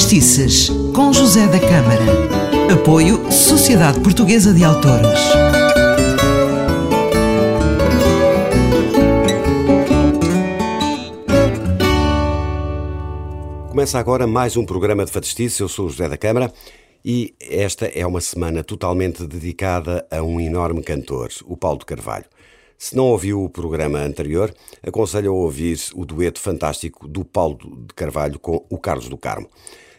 Fadistices, com José da Câmara. Apoio Sociedade Portuguesa de Autores. Começa agora mais um programa de Fadistice. Eu sou José da Câmara e esta é uma semana totalmente dedicada a um enorme cantor, o Paulo de Carvalho. Se não ouviu o programa anterior, aconselho a ouvir o dueto fantástico do Paulo de Carvalho com o Carlos do Carmo.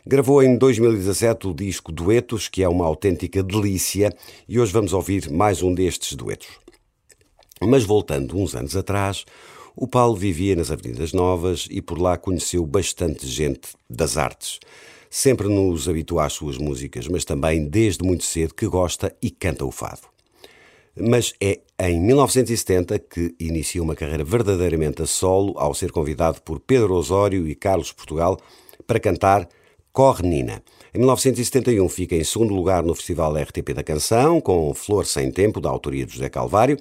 Gravou em 2017 o disco Duetos, que é uma autêntica delícia, e hoje vamos ouvir mais um destes duetos. Mas voltando uns anos atrás, o Paulo vivia nas Avenidas Novas e por lá conheceu bastante gente das artes. Sempre nos habituou às suas músicas, mas também desde muito cedo que gosta e canta o fado. Mas é em 1970 que inicia uma carreira verdadeiramente a solo ao ser convidado por Pedro Osório e Carlos Portugal para cantar Corre Nina. Em 1971 fica em segundo lugar no Festival RTP da Canção, com Flor Sem Tempo, da autoria de José Calvário.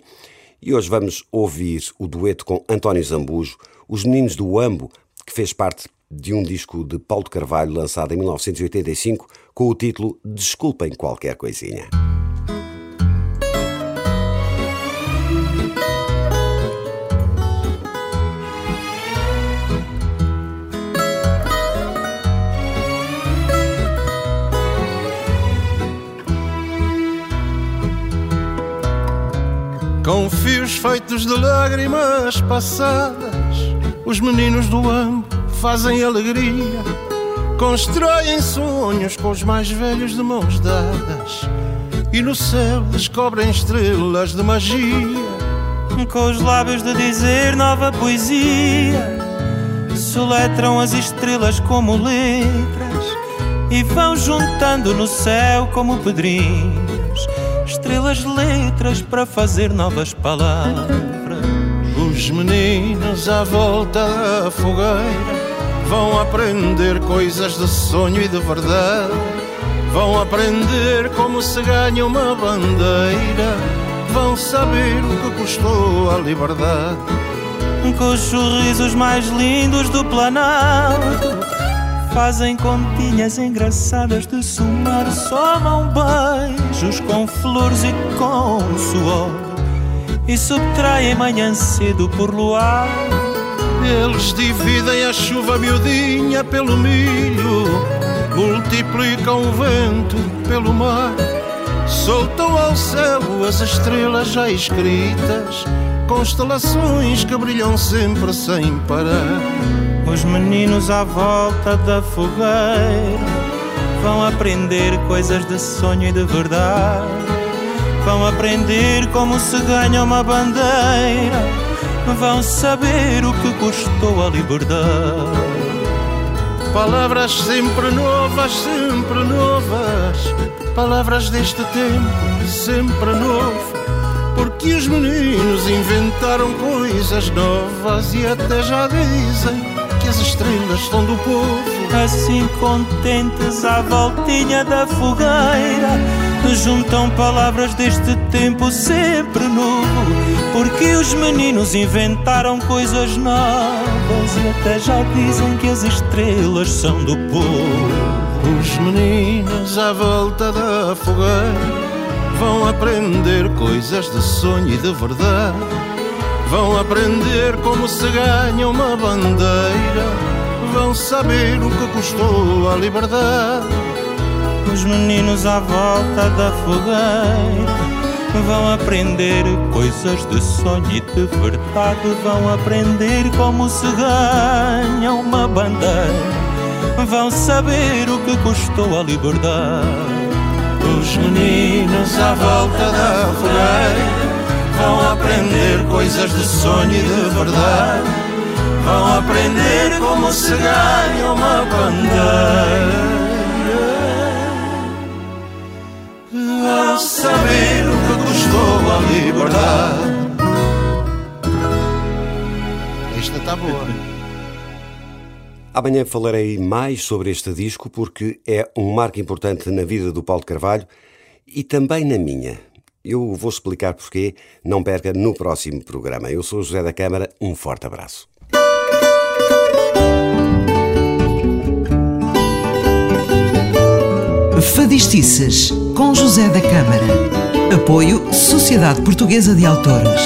E hoje vamos ouvir o dueto com António Zambujo, Os Meninos do Ambo, que fez parte de um disco de Paulo de Carvalho lançado em 1985 com o título Desculpem Qualquer Coisinha. Com fios feitos de lágrimas passadas, os meninos do amo fazem alegria, constroem sonhos com os mais velhos de mãos dadas, e no céu descobrem estrelas de magia. Com os lábios de dizer nova poesia, soletram as estrelas como letras e vão juntando no céu como pedrinhos estrelas letras para fazer novas palavras. Os meninos à volta da fogueira vão aprender coisas de sonho e de verdade. Vão aprender como se ganha uma bandeira. Vão saber o que custou a liberdade. Com os sorrisos mais lindos do Planalto Fazem continhas engraçadas de somar Somam beijos com flores e com suor E subtraem manhã cedo por luar. Eles dividem a chuva miudinha pelo milho Multiplicam o vento pelo mar Soltam ao céu as estrelas já escritas Constelações que brilham sempre sem parar os meninos à volta da fogueira vão aprender coisas de sonho e de verdade. Vão aprender como se ganha uma bandeira. Vão saber o que custou a liberdade. Palavras sempre novas, sempre novas. Palavras deste tempo, sempre novo. Porque os meninos inventaram coisas novas e até já dizem as estrelas são do povo. Assim contentes à voltinha da fogueira, juntam palavras deste tempo sempre novo. Porque os meninos inventaram coisas novas e até já dizem que as estrelas são do povo. Os meninos à volta da fogueira vão aprender coisas de sonho e de verdade Vão aprender como se ganha uma bandeira, vão saber o que custou a liberdade. Os meninos à volta da fogueira vão aprender coisas de sonho e de verdade, vão aprender como se ganha uma bandeira, vão saber o que custou a liberdade. Os meninos à volta da fogueira Vão aprender coisas de sonho e de verdade. Vão aprender como se ganha uma bandeira. Vão saber o que custou a liberdade. Esta está boa. Amanhã falarei mais sobre este disco porque é um marco importante na vida do Paulo de Carvalho e também na minha. Eu vou explicar porquê, não perca no próximo programa. Eu sou José da Câmara, um forte abraço. Fadistices, com José da Câmara. Apoio Sociedade Portuguesa de Autores.